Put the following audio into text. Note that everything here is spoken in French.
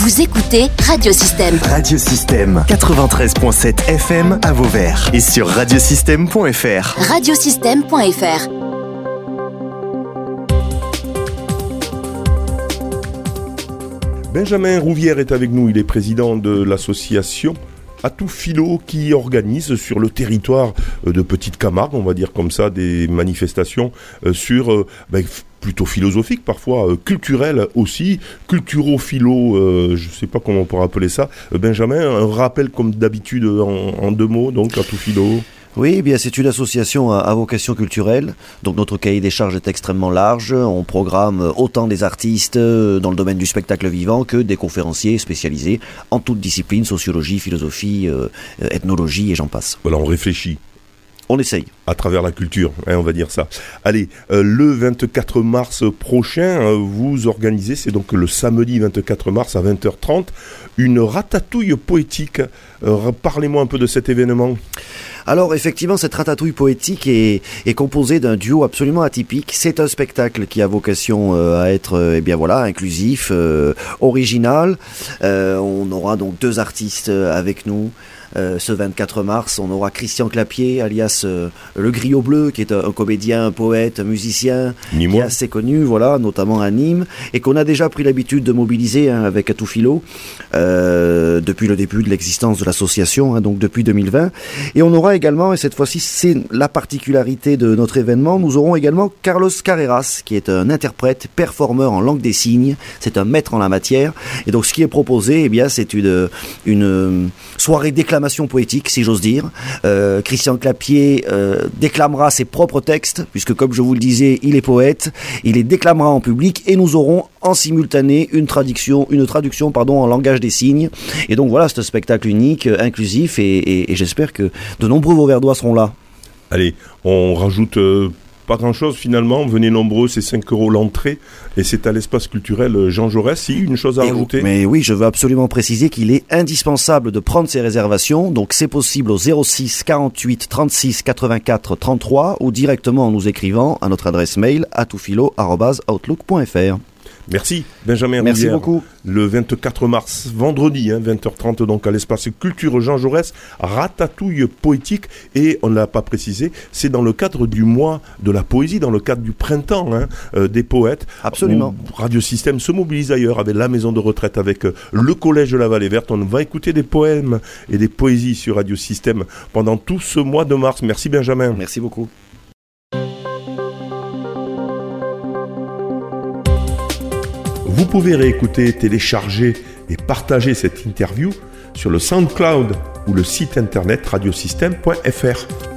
Vous écoutez Radiosystème. Radiosystème 93.7 FM à Vauvert et sur radiosystème.fr. Radiosystème.fr. Benjamin Rouvière est avec nous, il est président de l'association Atout Philo qui organise sur le territoire euh, de Petite Camargue, on va dire comme ça, des manifestations euh, sur euh, ben, plutôt philosophiques parfois, culturelles aussi, culturo-philo, je ne sais pas comment on pourrait appeler ça. Benjamin, un rappel comme d'habitude en, en, deux mots, donc Atout Philo. Oui, eh bien c'est une association à, vocation culturelle. Donc notre cahier des charges est extrêmement large. On programme autant des artistes euh, dans le domaine du spectacle vivant que des conférenciers spécialisés en toutes disciplines, sociologie, philosophie, euh, ethnologie et j'en passe. Voilà, on réfléchit. On essaye. À travers la culture, hein, on va dire ça. Allez, euh, le 24 mars prochain, vous organisez, c'est donc le samedi 24 mars à 20h30, une ratatouille poétique. Parlez-moi un peu de cet événement. Alors effectivement, cette ratatouille poétique est, composée d'un duo absolument atypique. C'est un spectacle qui a vocation euh, à être, euh, eh bien voilà, inclusif, euh, original. on aura donc deux artistes avec nous. Euh, ce 24 mars. On aura Christian Clapier, alias euh, Le Griot Bleu, qui est un, comédien, un poète, un musicien, qui est assez connu, voilà, notamment à Nîmes, et qu'on a déjà pris l'habitude de mobiliser hein, avec Atoufilo euh, depuis le début de l'existence de l'association, hein, donc depuis 2020. Et on aura également, et cette fois-ci c'est la particularité de notre événement, nous aurons également Carlos Carreras, qui est un interprète, performeur en langue des signes, c'est un maître en la matière. Et donc ce qui est proposé, eh bien, c'est une, une soirée déclaration poétique, si j'ose dire. Euh, Christian Clapier euh, déclamera ses propres textes, puisque comme je vous le disais, il est poète. Il les déclamera en public et nous aurons en simultané une traduction, une traduction pardon, en langage des signes. Et donc voilà, c'est un spectacle unique, euh, inclusif, et, j'espère que de nombreux Vauverdois seront là. Allez, on rajoute pas grand-chose finalement. Venez nombreux, c'est 5 euros l'entrée. Et c'est à l'espace culturel Jean Jaurès. Si, une chose à rajouter Mais oui, je veux absolument préciser qu'il est indispensable de prendre ces réservations. Donc c'est possible au 06 48 36 84 33 ou directement en nous écrivant à notre adresse mail atoufilo.outlook.fr. Merci Benjamin Merci beaucoup. Le 24 mars, vendredi, 20h30 hein, donc à l'espace Culture Jean Jaurès, ratatouille poétique et on ne l'a pas précisé, c'est dans le cadre du mois de la poésie, dans le cadre du printemps hein, euh, des poètes. Absolument. Radio Système se mobilise ailleurs avec la maison de retraite, avec euh, le collège de la Vallée Verte. On va écouter des poèmes et des poésies sur Radio Système pendant tout ce mois de mars. Merci Benjamin. Merci beaucoup. Vous pouvez réécouter, télécharger et partager cette interview sur le SoundCloud ou le site internet radiosystème.fr.